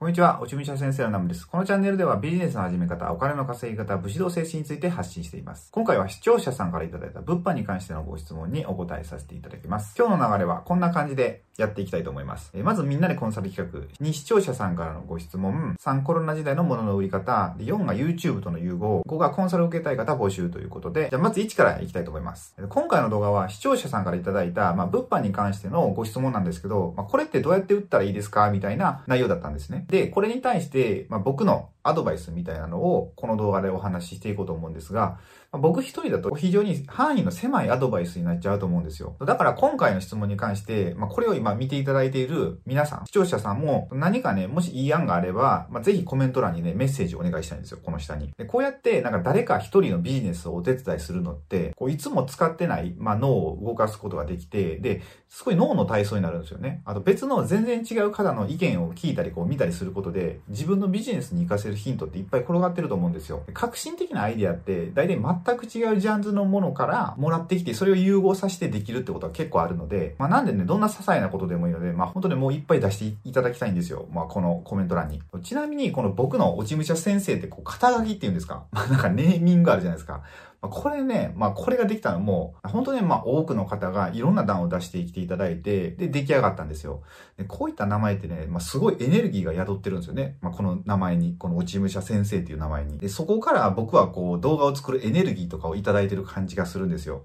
こんにちは、おちみしゃ先生のナムです。このチャンネルではビジネスの始め方、お金の稼ぎ方、武士道精神について発信しています。今回は視聴者さんからいただいた物販に関してのご質問にお答えさせていただきます。今日の流れはこんな感じでやっていきたいと思います。えまずみんなでコンサル企画、2視聴者さんからのご質問、3コロナ時代のものの売り方、で4が YouTube との融合、5がコンサルを受けたい方募集ということで、じゃあまず1からいきたいと思います。今回の動画は視聴者さんからいただいた、まあ、物販に関してのご質問なんですけど、まあ、これってどうやって売ったらいいですか？みたいな内容だったんですね。で、これに対して、まあ、僕のアドバイスみたいなのをこの動画でお話ししていこうと思うんですが、ま僕一人だと非常に範囲の狭いアドバイスになっちゃうと思うんですよ。だから今回の質問に関して、まあ、これを今見ていただいている皆さん、視聴者さんも何かね、もしいい案があれば、まあ、ぜひコメント欄にね、メッセージをお願いしたいんですよ、この下に。でこうやってなんか誰か一人のビジネスをお手伝いするのって、こういつも使ってない、まあ、脳を動かすことができて、で、すごい脳の体操になるんですよね。あと別の全然違う方の意見を聞いたりこう見たりすることで、自分のビジネスに活かせるヒントっていっぱい転がってると思うんですよ。革新的なアイディアって、大体全全く違うジャンルのものからもらってきて、それを融合させてできるってことは結構あるので、まあなんでね、どんな些細なことでもいいので、まあ本当にもういっぱい出していただきたいんですよ。まあこのコメント欄に。ちなみに、この僕の落ち武者先生ってこう肩書きっていうんですか？ま あなんかネーミングあるじゃないですか。まこれね、まあこれができたのも、本当にまあ多くの方がいろんな段を出して生きていただいて、で、出来上がったんですよ。でこういった名前ってね、まあすごいエネルギーが宿ってるんですよね。まあこの名前に、この落ち武者先生っていう名前に。で、そこから僕はこう動画を作るエネルギーとかをいただいてる感じがするんですよ。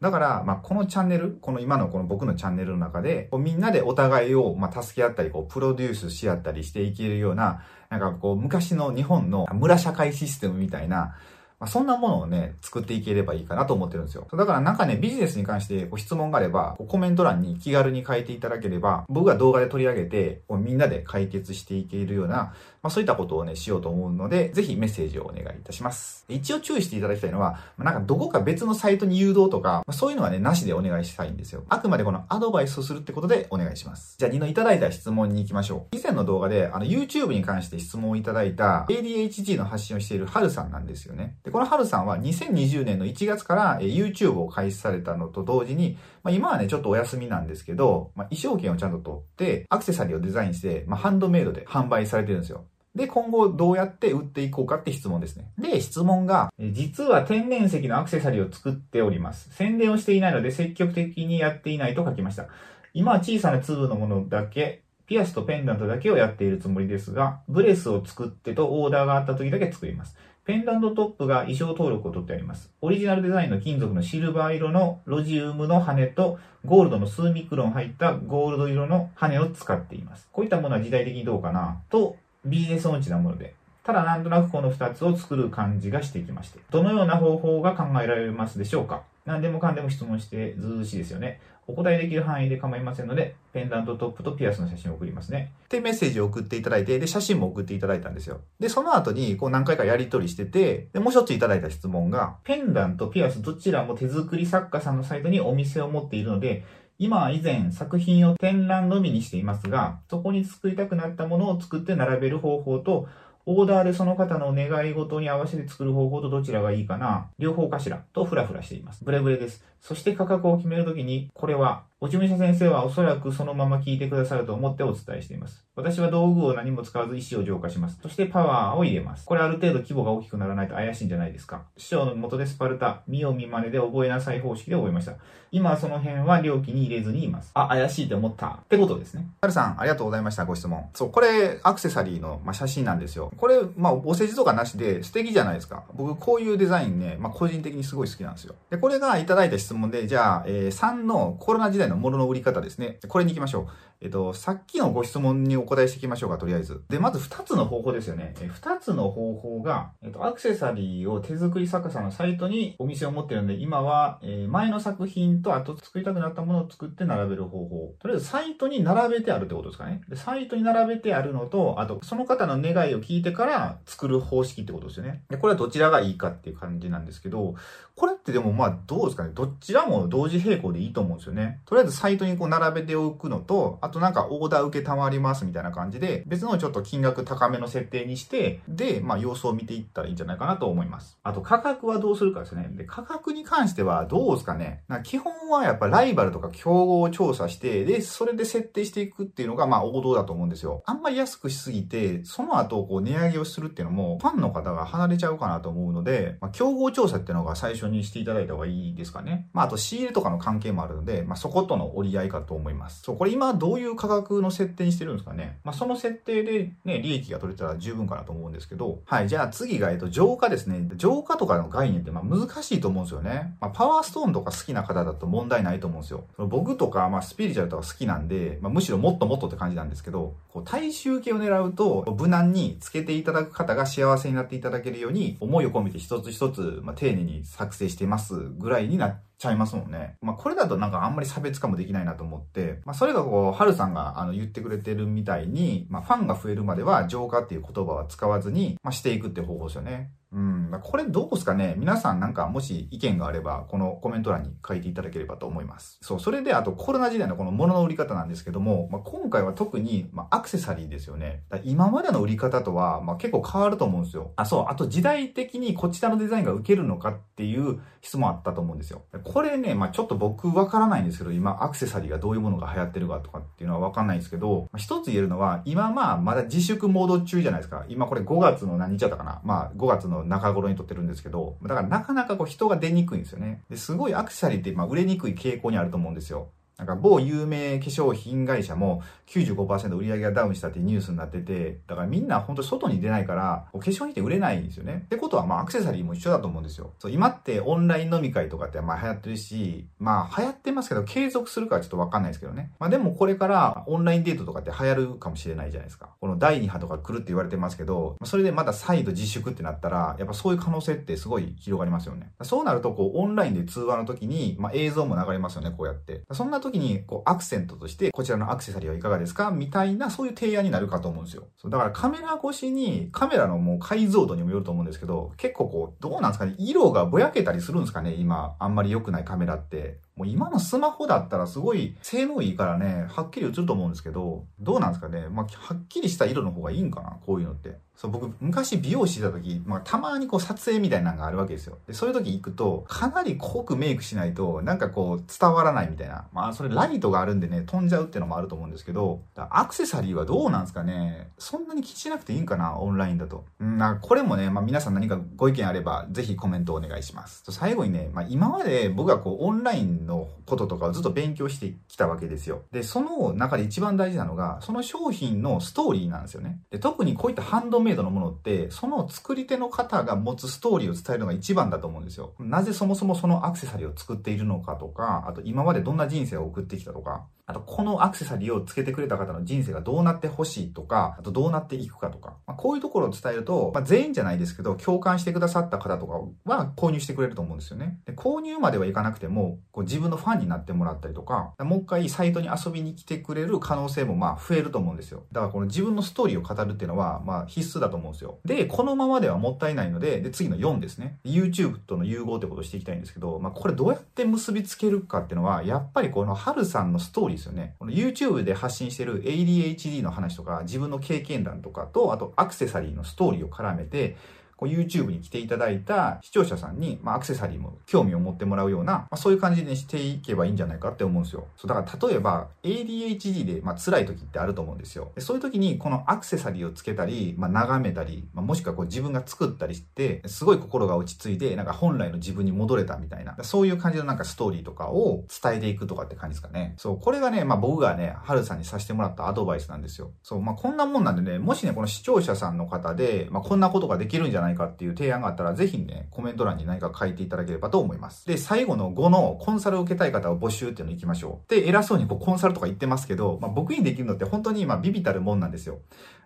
だから、まあ、このチャンネル、この今のこの僕のチャンネルの中で、こうみんなでお互いを、まあ、助け合ったり、こう、プロデュースし合ったりしていけるような、なんかこう、昔の日本の村社会システムみたいな、まあ、そんなものをね、作っていければいいかなと思ってるんですよ。だからなんかね、ビジネスに関してご質問があれば、コメント欄に気軽に書いていただければ、僕が動画で取り上げて、みんなで解決していけるような、まあ、そういったことをね、しようと思うので、ぜひメッセージをお願いいたします。一応注意していただきたいのは、まあなんかどこか別のサイトに誘導とか、まあ、そういうのはね、なしでお願いしたいんですよ。あくまでこのアドバイスをするってことでお願いします。じゃあ2のいただいた質問に行きましょう。以前の動画で、あの、YouTube に関して質問をいただいた ADHD の発信をしているハルさんなんですよね。で、このハルさんは2020年の1月から YouTube を開始されたのと同時に、まあ、今はね、ちょっとお休みなんですけど、まあ、衣装券をちゃんと取って、アクセサリーをデザインして、まあ、ハンドメイドで販売されてるんですよ。で、今後どうやって売っていこうかって質問ですね。で、質問が、実は天然石のアクセサリーを作っております。宣伝をしていないので積極的にやっていないと書きました。今は小さな粒のものだけ、ピアスとペンダントだけをやっているつもりですが、ブレスを作ってとオーダーがあった時だけ作ります。ペンダントトップが衣装登録を取ってあります。オリジナルデザインの金属のシルバー色のロジウムの羽とゴールドの数ミクロン入ったゴールド色の羽を使っています。こういったものは時代的にどうかなとビジネス音痴なもので。ただなんとなくこの2つを作る感じがしてきまして。どのような方法が考えられますでしょうか何でもかんでも質問してずうしいですよね。お答えできる範囲で構いませんので、ペンダントトップとピアスの写真を送りますね。で、メッセージを送っていただいて、で、写真も送っていただいたんですよ。で、その後に、こう何回かやり取りしてて、で、もう一ついただいた質問が、ペンダント、ピアスどちらも手作り作家さんのサイトにお店を持っているので、今は以前作品を展覧のみにしていますが、そこに作りたくなったものを作って並べる方法と、オーダーでその方の願い事に合わせて作る方法とどちらがいいかな両方かしらとフラフラしています。ブレブレです。そして価格を決めるときに、これは落ち武者先生はおそらくそのまま聞いてくださると思ってお伝えしています。私は道具を何も使わず意思を浄化します。そしてパワーを入れます。これある程度規模が大きくならないと怪しいんじゃないですか。師匠の元でスパルタ、見よう見真似で覚えなさい方式で覚えました。今はその辺は料金に入れずにいます。あ、怪しいと思ったってことですね。はるさん、ありがとうございました。ご質問。そう、これアクセサリーの、まあ、写真なんですよ。これ、まあ、お世辞とかなしで素敵じゃないですか。僕、こういうデザインね、まあ、個人的にすごい好きなんですよ。で、これがいただいた質問で、じゃあ、えー、3のコロナ時代のものの売り方ですね。これに行きましょう。えっと、さっきのご質問にお答えしていきましょうか、とりあえず。で、まず2つの方法ですよね。え2つの方法が、えっと、アクセサリーを手作り作家さんのサイトにお店を持ってるんで、今は、えー、前の作品と後作りたくなったものを作って並べる方法。とりあえずサイトに並べてあるってことですかね。で、サイトに並べてあるのと、あと、その方の願いを聞いてから作る方式ってことですよね。で、これはどちらがいいかっていう感じなんですけど、これってでもまあどうですかね。どちらも同時並行でいいと思うんですよね。とりあえずサイトにこう並べておくのと、あとなんかオーダー受けたまりますみたいな感じで、別のちょっと金額高めの設定にして、で、まあ様子を見ていったらいいんじゃないかなと思います。あと価格はどうするかですね。で、価格に関してはどうですかね。基本はやっぱライバルとか競合を調査して、で、それで設定していくっていうのがまあ王道だと思うんですよ。あんまり安くしすぎて、その後こう値上げをするっていうのも、ファンの方が離れちゃうかなと思うので、まあ、競合調査っていうのが最初にしてしていただいた方がいいですかね。まあ、あと仕入れとかの関係もあるので、まあ、そことの折り合いかと思います。そう、これ今どういう価格の設定にしてるんですかね。まあ、その設定でね、利益が取れたら十分かなと思うんですけど、はい、じゃあ次が、えっと、浄化ですね。浄化とかの概念ってまあ難しいと思うんですよね。まあ、パワーストーンとか好きな方だと問題ないと思うんですよ。僕とか、まあ、スピリチュアルとか好きなんで、まあ、むしろもっともっとって感じなんですけど、こう大衆系を狙うと、無難につけていただく方が幸せになっていただけるように、思いを込めて一つ一つ、まあ、丁寧に作成してますぐらいになっちゃいますもんね。まあ、これだとなんかあんまり差別化もできないなと思って、まあ、それがこう、はるさんがあの言ってくれてるみたいに、まあ、ファンが増えるまでは浄化っていう言葉は使わずに、まあ、していくっていう方法ですよね。うん。これどうですかね？皆さんなんかもし意見があれば、このコメント欄に書いていただければと思います。そう。それであとコロナ時代のこの物の売り方なんですけども、まあ、今回は特に、まあ、アクセサリーですよね。今までの売り方とは、まあ、結構変わると思うんですよ。あ、そう。あと時代的にこちらのデザインが受けるのかっていう質問あったと思うんですよ。これね、まあ、ちょっと僕わからないんですけど、今アクセサリーがどういうものが流行ってるかとかっていうのはわかんないんですけど、まあ、一つ言えるのは、今まあまだ自粛モード中じゃないですか。今これ5月の何日だったかなまあ5月の中頃に撮ってるんですけど、だからなかなかこう人が出にくいんですよね。ですごいアクセサリーってまあ売れにくい傾向にあると思うんですよ。なんか某有名化粧品会社も95%売り上げがダウンしたってニュースになってて、だからみんな本当外に出ないから、化粧品って売れないんですよね。ってことはまあアクセサリーも一緒だと思うんですよ。そう、今ってオンライン飲み会とかってまあ流行ってるし、まあ流行ってますけど継続するかはちょっとわかんないですけどね。まあでもこれからオンラインデートとかって流行るかもしれないじゃないですか。この第2波とか来るって言われてますけど、それでまた再度自粛ってなったら、やっぱそういう可能性ってすごい広がりますよね。そうなるとこうオンラインで通話の時に、まあ映像も流れますよね、こうやって。そんな時にこうアクセントとして、こちらのアクセサリーはいかがですかみたいな、そういう提案になるかと思うんですよ。そうだからカメラ越しに、カメラのもう解像度にもよると思うんですけど、結構こう、どうなんですかね？色がぼやけたりするんですかね？今、あんまり良くないカメラって。もう今のスマホだったらすごい性能いいからね、はっきり映ると思うんですけど、どうなんですかねまあ、はっきりした色の方がいいんかなこういうのって。そう、僕、昔美容師した時、まあ、たまにこう撮影みたいなのがあるわけですよ。で、そういう時行くと、かなり濃くメイクしないと、なんかこう、伝わらないみたいな。まあ、それライトがあるんでね、飛んじゃうっていうのもあると思うんですけど、アクセサリーはどうなんですかねそんなに気にしなくていいんかなオンラインだと。うん、なこれもね、まあ、皆さん何かご意見あれば、ぜひコメントお願いします。最後にね、まあ、今まで僕はこう、オンラインのこととかをずっと勉強してきたわけですよ。で、その中で一番大事なのが、その商品のストーリーなんですよね。で、特にこういったハンドメイドのものって、その作り手の方が持つストーリーを伝えるのが一番だと思うんですよ。なぜそもそもそのアクセサリーを作っているのかとか、あと今までどんな人生を送ってきたとか、あと、このアクセサリーをつけてくれた方の人生がどうなってほしいとか、あとどうなっていくかとか、まあ、こういうところを伝えると、まあ、全員じゃないですけど、共感してくださった方とかは購入してくれると思うんですよね。で購入まではいかなくても、こう自分のファンになってもらったりとか、もう一回サイトに遊びに来てくれる可能性もまあ増えると思うんですよ。だからこの自分のストーリーを語るっていうのは、まあ必須だと思うんですよ。で、このままではもったいないので、で、次の4ですね。YouTube との融合ってことをしていきたいんですけど、まあこれどうやって結びつけるかっていうのは、やっぱりこの春さんのストーリーですよね。この YouTube で発信してる ADHD の話とか、自分の経験談とかと、あとアクセサリーのストーリーを絡めて、こう YouTube に来ていただいた視聴者さんに、まあ、アクセサリーも興味を持ってもらうような、まあ、そういう感じにしていけばいいんじゃないかって思うんですよ。そう、だから例えば ADHD で、まあ、辛い時ってあると思うんですよ。でそういう時にこのアクセサリーをつけたり、まあ、眺めたり、まあ、もしくはこう自分が作ったりして、すごい心が落ち着いて、なんか本来の自分に戻れたみたいな、そういう感じのなんかストーリーとかを伝えていくとかって感じですかね。そう、これがね、まあ僕がね、はるさんにさせてもらったアドバイスなんですよ。そう、まあこんなもんなんでね、もしね、この視聴者さんの方で、まあこんなことができるんじゃないないかっていう提案があったら、ぜひね、コメント欄に何か書いていただければと思います。で、最後の5のコンサルを受けたい方を募集っていうの行きましょう。で、偉そうにこうコンサルとか言ってますけど、まあ、僕にできるのって本当に今ビビたるもんなんですよ。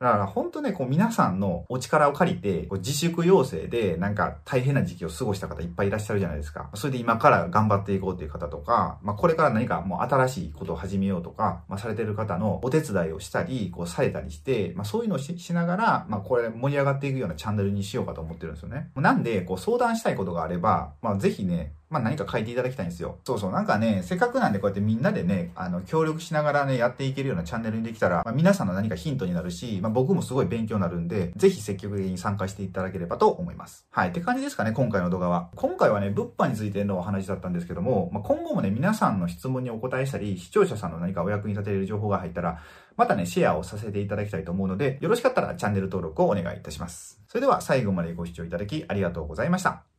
だから本当ね、こう皆さんのお力を借りて、こう自粛要請でなんか大変な時期を過ごした方いっぱいいらっしゃるじゃないですか。それで今から頑張っていこうっていう方とか、まあこれから何かもう新しいことを始めようとか、まあされてる方のお手伝いをしたり、こうされたりして、まあそういうのをしながら、まあこれ盛り上がっていくようなチャンネルにしようかと思ってるんですよね。なんで、こう相談したいことがあれば、まあぜひね、まあ何か書いていただきたいんですよ。そうそう、なんかね、せっかくなんでこうやってみんなでね、あの、協力しながらね、やっていけるようなチャンネルにできたら、まあ、皆さんの何かヒントになるし、まあ僕もすごい勉強になるんで、ぜひ積極的に参加していただければと思います。はい。って感じですかね、今回の動画は。今回はね、物販についてのお話だったんですけども、まあ、今後もね、皆さんの質問にお答えしたり、視聴者さんの何かお役に立てれる情報が入ったら、またね、シェアをさせていただきたいと思うので、よろしかったらチャンネル登録をお願いいたします。それでは最後までご視聴いただきありがとうございました。